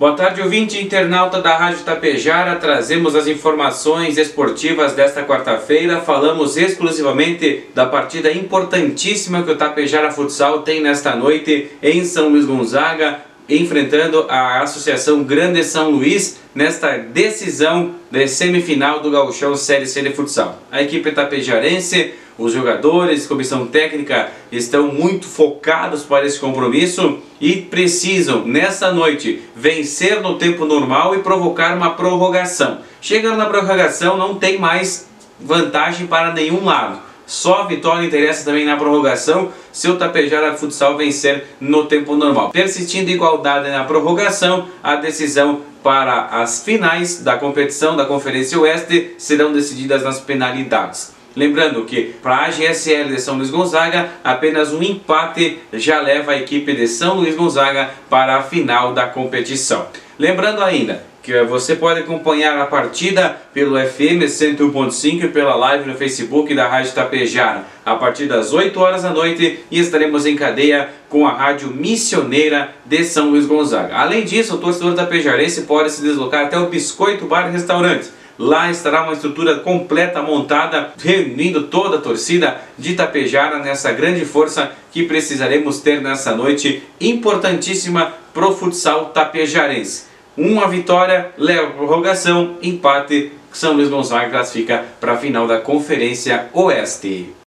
Boa tarde, ouvinte internauta da Rádio Tapejara. Trazemos as informações esportivas desta quarta-feira. Falamos exclusivamente da partida importantíssima que o Tapejara Futsal tem nesta noite em São Luís Gonzaga, enfrentando a Associação Grande São Luís nesta decisão de semifinal do Gauchão Série C de Futsal. A equipe tapejarense os jogadores, comissão técnica estão muito focados para esse compromisso e precisam, nessa noite, vencer no tempo normal e provocar uma prorrogação. Chegando na prorrogação, não tem mais vantagem para nenhum lado. Só a vitória interessa também na prorrogação se o Tapejara Futsal vencer no tempo normal. Persistindo igualdade na prorrogação, a decisão para as finais da competição da Conferência Oeste serão decididas nas penalidades. Lembrando que para a GSL de São Luís Gonzaga, apenas um empate já leva a equipe de São Luís Gonzaga para a final da competição. Lembrando ainda que você pode acompanhar a partida pelo FM 101.5 e pela live no Facebook da Rádio Tapejara a partir das 8 horas da noite e estaremos em cadeia com a Rádio Missioneira de São Luís Gonzaga. Além disso, o torcedor tapejarense pode se deslocar até o Biscoito Bar e Restaurante Lá estará uma estrutura completa montada, reunindo toda a torcida de Itapejara nessa grande força que precisaremos ter nessa noite importantíssima pro futsal tapejarense. Uma vitória leva a prorrogação, empate, São Luís Gonzaga classifica para a final da Conferência Oeste.